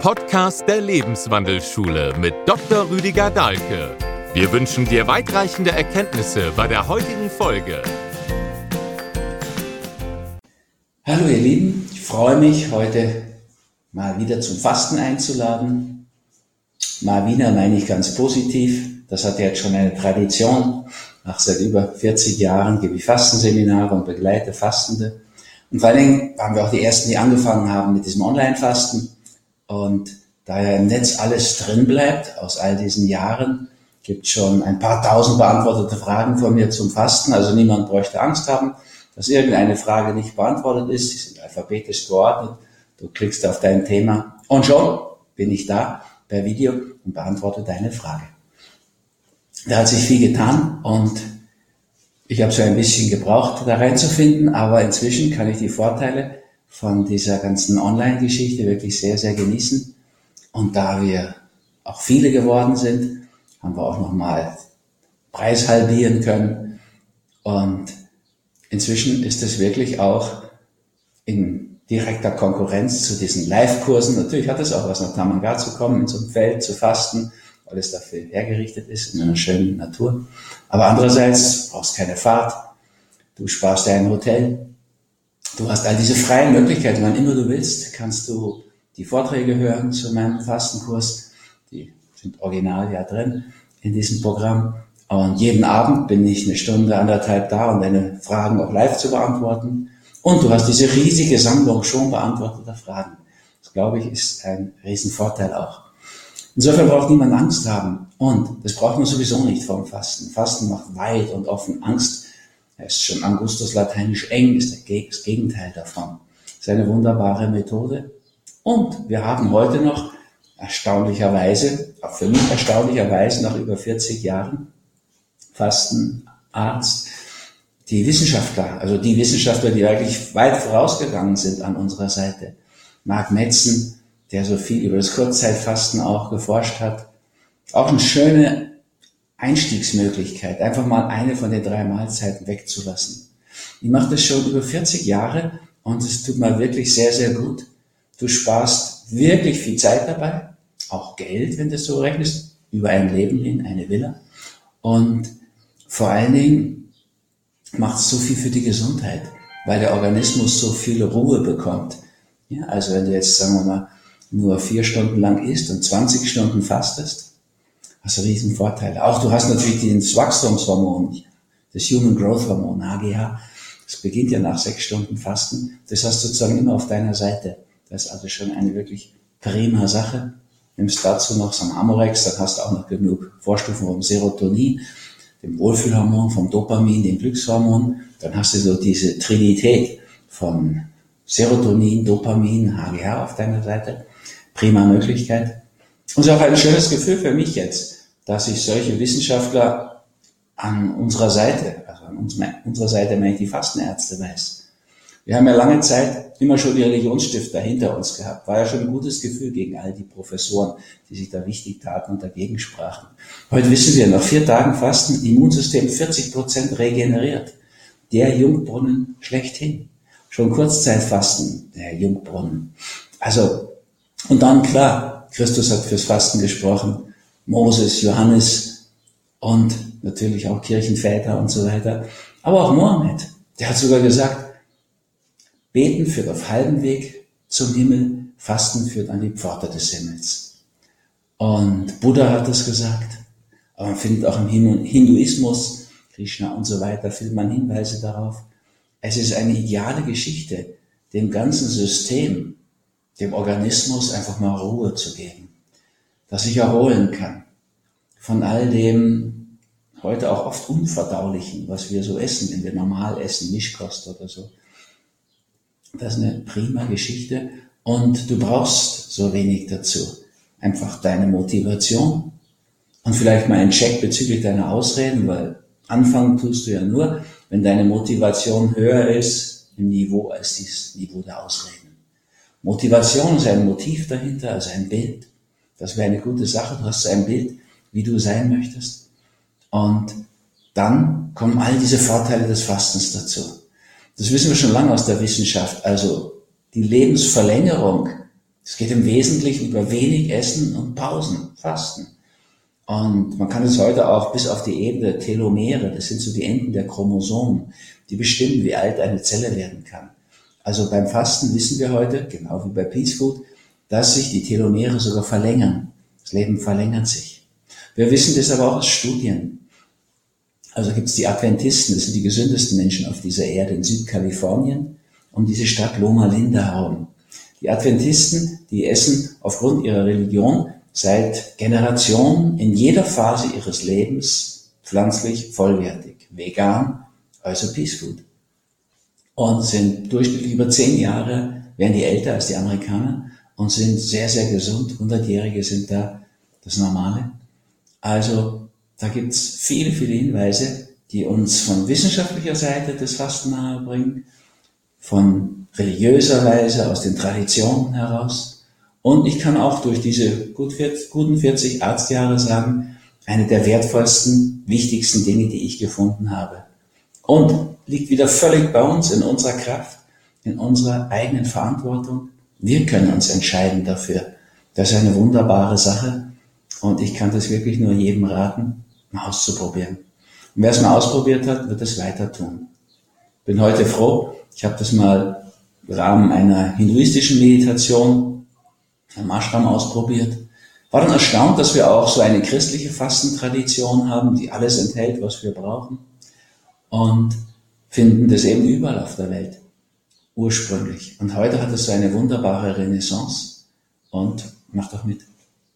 Podcast der Lebenswandelschule mit Dr. Rüdiger Dahlke. Wir wünschen dir weitreichende Erkenntnisse bei der heutigen Folge. Hallo ihr Lieben, ich freue mich heute mal wieder zum Fasten einzuladen. Mal wieder meine ich ganz positiv. Das hat jetzt schon eine Tradition. Nach seit über 40 Jahren gebe ich Fastenseminare und begleite Fastende. Und vor allen Dingen waren wir auch die Ersten, die angefangen haben mit diesem Online-Fasten. Und da ja im Netz alles drin bleibt aus all diesen Jahren, gibt schon ein paar tausend beantwortete Fragen von mir zum Fasten. Also niemand bräuchte Angst haben, dass irgendeine Frage nicht beantwortet ist. Sie sind alphabetisch geordnet. Du klickst auf dein Thema und schon bin ich da per Video und beantworte deine Frage. Da hat sich viel getan und ich habe so ein bisschen gebraucht, da reinzufinden, aber inzwischen kann ich die Vorteile von dieser ganzen Online-Geschichte wirklich sehr, sehr genießen. Und da wir auch viele geworden sind, haben wir auch nochmal Preis halbieren können. Und inzwischen ist es wirklich auch in direkter Konkurrenz zu diesen Live-Kursen. Natürlich hat es auch was nach Tamanga zu kommen, in so einem Feld zu fasten alles dafür hergerichtet ist, in einer schönen Natur. Aber andererseits brauchst keine Fahrt, du sparst dir ein Hotel, du hast all diese freien Möglichkeiten, wann immer du willst, kannst du die Vorträge hören zu meinem Fastenkurs, die sind original ja drin in diesem Programm. Und jeden Abend bin ich eine Stunde, anderthalb da, um deine Fragen auch live zu beantworten. Und du hast diese riesige Sammlung schon beantworteter Fragen. Das, glaube ich, ist ein Riesenvorteil auch. Insofern braucht niemand Angst haben. Und das braucht man sowieso nicht vom Fasten. Fasten macht weit und offen Angst. Er ist schon Angustus lateinisch eng, ist das Gegenteil davon. Das ist eine wunderbare Methode. Und wir haben heute noch erstaunlicherweise, auch für mich erstaunlicherweise nach über 40 Jahren Fastenarzt, die Wissenschaftler, also die Wissenschaftler, die eigentlich weit vorausgegangen sind an unserer Seite. Mark Metzen, der so viel über das Kurzzeitfasten auch geforscht hat. Auch eine schöne Einstiegsmöglichkeit, einfach mal eine von den drei Mahlzeiten wegzulassen. Ich mache das schon über 40 Jahre und es tut mir wirklich sehr, sehr gut. Du sparst wirklich viel Zeit dabei, auch Geld, wenn du das so rechnest, über ein Leben hin, eine Villa. Und vor allen Dingen macht es so viel für die Gesundheit, weil der Organismus so viel Ruhe bekommt. Ja, also wenn du jetzt, sagen wir mal, nur vier Stunden lang isst und 20 Stunden fastest, hast du riesen Vorteile. Auch du hast natürlich das Wachstumshormon, das Human Growth Hormon, HGH. Das beginnt ja nach sechs Stunden Fasten. Das hast du sozusagen immer auf deiner Seite. Das ist also schon eine wirklich prima Sache. Nimmst dazu noch so ein Amorex, dann hast du auch noch genug Vorstufen vom Serotonin, dem Wohlfühlhormon, vom Dopamin, dem Glückshormon. Dann hast du so diese Trinität von Serotonin, Dopamin, HGH auf deiner Seite prima Möglichkeit. Und es ist auch ein schönes Gefühl für mich jetzt, dass ich solche Wissenschaftler an unserer Seite, also an unserer Seite meine ich die Fastenärzte weiß. Wir haben ja lange Zeit immer schon die Religionsstifter hinter uns gehabt. War ja schon ein gutes Gefühl gegen all die Professoren, die sich da wichtig taten und dagegen sprachen. Heute wissen wir, nach vier Tagen Fasten, Immunsystem 40 Prozent regeneriert. Der Jungbrunnen schlechthin. Schon Kurzzeitfasten, der Jungbrunnen. Also und dann, klar, Christus hat fürs Fasten gesprochen, Moses, Johannes und natürlich auch Kirchenväter und so weiter. Aber auch Mohammed, der hat sogar gesagt, Beten führt auf halbem Weg zum Himmel, Fasten führt an die Pforte des Himmels. Und Buddha hat das gesagt, aber man findet auch im Hinduismus, Krishna und so weiter, findet man Hinweise darauf. Es ist eine ideale Geschichte, dem ganzen System dem Organismus einfach mal Ruhe zu geben, dass sich erholen kann von all dem heute auch oft unverdaulichen, was wir so essen, wenn wir normal essen, Mischkost oder so. Das ist eine prima Geschichte und du brauchst so wenig dazu. Einfach deine Motivation und vielleicht mal ein Check bezüglich deiner Ausreden, weil anfangen tust du ja nur, wenn deine Motivation höher ist im Niveau als das Niveau der Ausreden. Motivation ist ein Motiv dahinter, also ein Bild. Das wäre eine gute Sache. Du hast ein Bild, wie du sein möchtest. Und dann kommen all diese Vorteile des Fastens dazu. Das wissen wir schon lange aus der Wissenschaft. Also die Lebensverlängerung Es geht im Wesentlichen über wenig Essen und Pausen, Fasten. Und man kann es heute auch bis auf die Ebene der Telomere, das sind so die Enden der Chromosomen, die bestimmen, wie alt eine Zelle werden kann. Also beim Fasten wissen wir heute, genau wie bei Peace Food, dass sich die Telomere sogar verlängern. Das Leben verlängert sich. Wir wissen das aber auch aus Studien. Also gibt es die Adventisten, das sind die gesündesten Menschen auf dieser Erde in Südkalifornien, um diese Stadt Loma Linda herum. Die Adventisten, die essen aufgrund ihrer Religion seit Generationen in jeder Phase ihres Lebens pflanzlich vollwertig, vegan, also Peace Food. Und sind durchschnittlich über zehn Jahre, werden die älter als die Amerikaner und sind sehr, sehr gesund. Hundertjährige sind da das Normale. Also da gibt's viele, viele Hinweise, die uns von wissenschaftlicher Seite das Fasten nahebringen, von religiöser Weise, aus den Traditionen heraus und ich kann auch durch diese gut 40, guten 40 Arztjahre sagen, eine der wertvollsten, wichtigsten Dinge, die ich gefunden habe. Und liegt wieder völlig bei uns, in unserer Kraft, in unserer eigenen Verantwortung. Wir können uns entscheiden dafür. Das ist eine wunderbare Sache. Und ich kann das wirklich nur jedem raten, mal auszuprobieren. Und wer es mal ausprobiert hat, wird es weiter tun. Bin heute froh. Ich habe das mal im Rahmen einer hinduistischen Meditation am Ashram ausprobiert. War dann erstaunt, dass wir auch so eine christliche Fastentradition haben, die alles enthält, was wir brauchen. Und finden das eben überall auf der Welt. Ursprünglich. Und heute hat es so eine wunderbare Renaissance. Und macht doch mit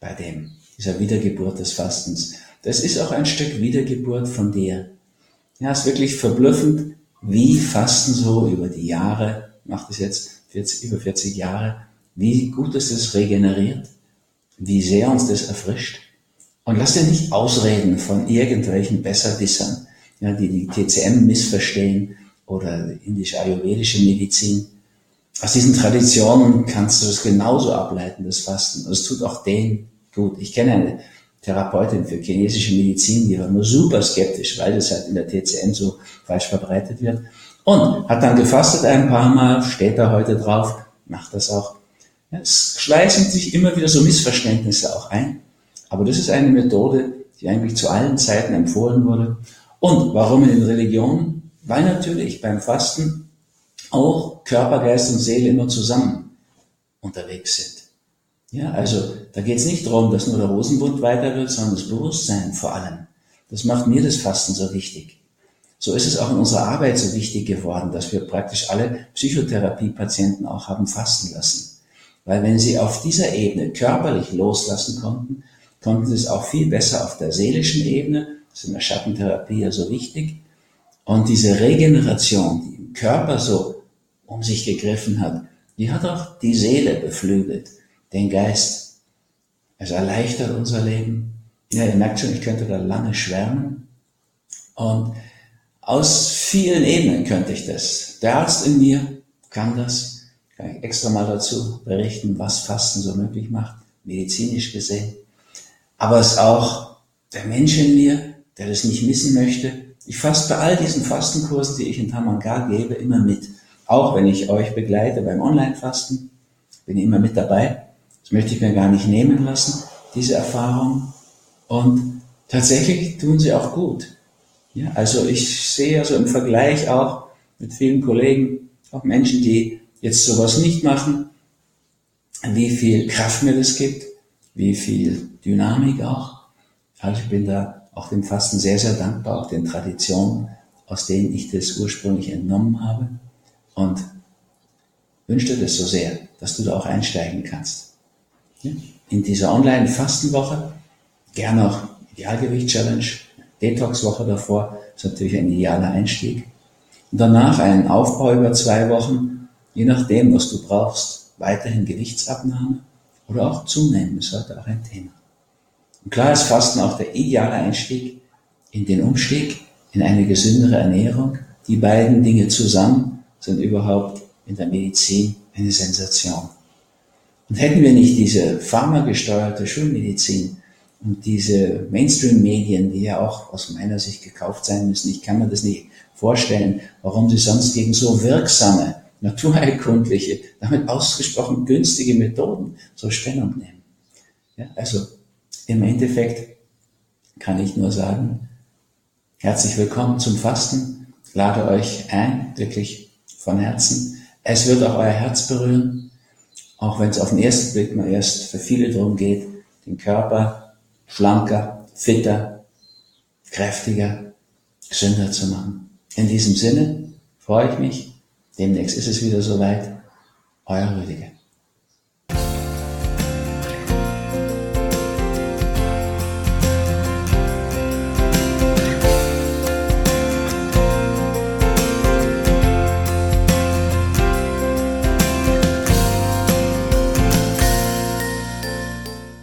bei dem, dieser Wiedergeburt des Fastens. Das ist auch ein Stück Wiedergeburt von dir. Ja, ist wirklich verblüffend, wie Fasten so über die Jahre, macht es jetzt 40, über 40 Jahre, wie gut es das regeneriert, wie sehr uns das erfrischt. Und lass dir nicht ausreden von irgendwelchen Besserwissern, ja, die die TCM missverstehen oder indisch-ayurvedische Medizin. Aus diesen Traditionen kannst du es genauso ableiten, das Fasten. Und es tut auch denen gut. Ich kenne eine Therapeutin für chinesische Medizin, die war nur super skeptisch, weil das halt in der TCM so falsch verbreitet wird. Und hat dann gefastet ein paar Mal, steht da heute drauf, macht das auch. Es schleichen sich immer wieder so Missverständnisse auch ein. Aber das ist eine Methode, die eigentlich zu allen Zeiten empfohlen wurde. Und warum in den Religionen? Weil natürlich beim Fasten auch Körper, Geist und Seele immer zusammen unterwegs sind. Ja, also da geht es nicht darum, dass nur der Rosenbund weiter wird, sondern das Bewusstsein vor allem. Das macht mir das Fasten so wichtig. So ist es auch in unserer Arbeit so wichtig geworden, dass wir praktisch alle Psychotherapiepatienten auch haben fasten lassen. Weil wenn sie auf dieser Ebene körperlich loslassen konnten, konnten sie es auch viel besser auf der seelischen Ebene, ist in der Schattentherapie ja so wichtig. Und diese Regeneration, die im Körper so um sich gegriffen hat, die hat auch die Seele beflügelt, den Geist. Es erleichtert unser Leben. Ja, ihr merkt schon, ich könnte da lange schwärmen. Und aus vielen Ebenen könnte ich das. Der Arzt in mir kann das kann ich extra mal dazu berichten, was Fasten so möglich macht, medizinisch gesehen. Aber es ist auch der Mensch in mir, der das nicht missen möchte. Ich faste bei all diesen Fastenkursen, die ich in Tamanga gebe, immer mit. Auch wenn ich euch begleite beim Online-Fasten, bin ich immer mit dabei. Das möchte ich mir gar nicht nehmen lassen, diese Erfahrung. Und tatsächlich tun sie auch gut. Ja, also ich sehe also im Vergleich auch mit vielen Kollegen, auch Menschen, die jetzt sowas nicht machen, wie viel Kraft mir das gibt, wie viel Dynamik auch. Also ich bin da auch dem Fasten sehr, sehr dankbar, auch den Traditionen, aus denen ich das ursprünglich entnommen habe und wünsche dir das so sehr, dass du da auch einsteigen kannst. In dieser Online-Fastenwoche, gerne auch Idealgewicht-Challenge, Detox-Woche davor, ist natürlich ein idealer Einstieg. Und danach einen Aufbau über zwei Wochen, je nachdem, was du brauchst, weiterhin Gewichtsabnahme oder auch zunehmen, ist heute auch ein Thema. Und klar ist Fasten auch der ideale Einstieg in den Umstieg in eine gesündere Ernährung. Die beiden Dinge zusammen sind überhaupt in der Medizin eine Sensation. Und hätten wir nicht diese pharmagesteuerte Schulmedizin und diese Mainstream-Medien, die ja auch aus meiner Sicht gekauft sein müssen, ich kann mir das nicht vorstellen, warum sie sonst gegen so wirksame naturheilkundliche, damit ausgesprochen günstige Methoden zur Stellung nehmen. Ja, also im Endeffekt kann ich nur sagen, herzlich willkommen zum Fasten, lade euch ein, wirklich von Herzen. Es wird auch euer Herz berühren, auch wenn es auf den ersten Blick mal erst für viele darum geht, den Körper schlanker, fitter, kräftiger, gesünder zu machen. In diesem Sinne freue ich mich. Demnächst ist es wieder soweit. Euer Rüdiger.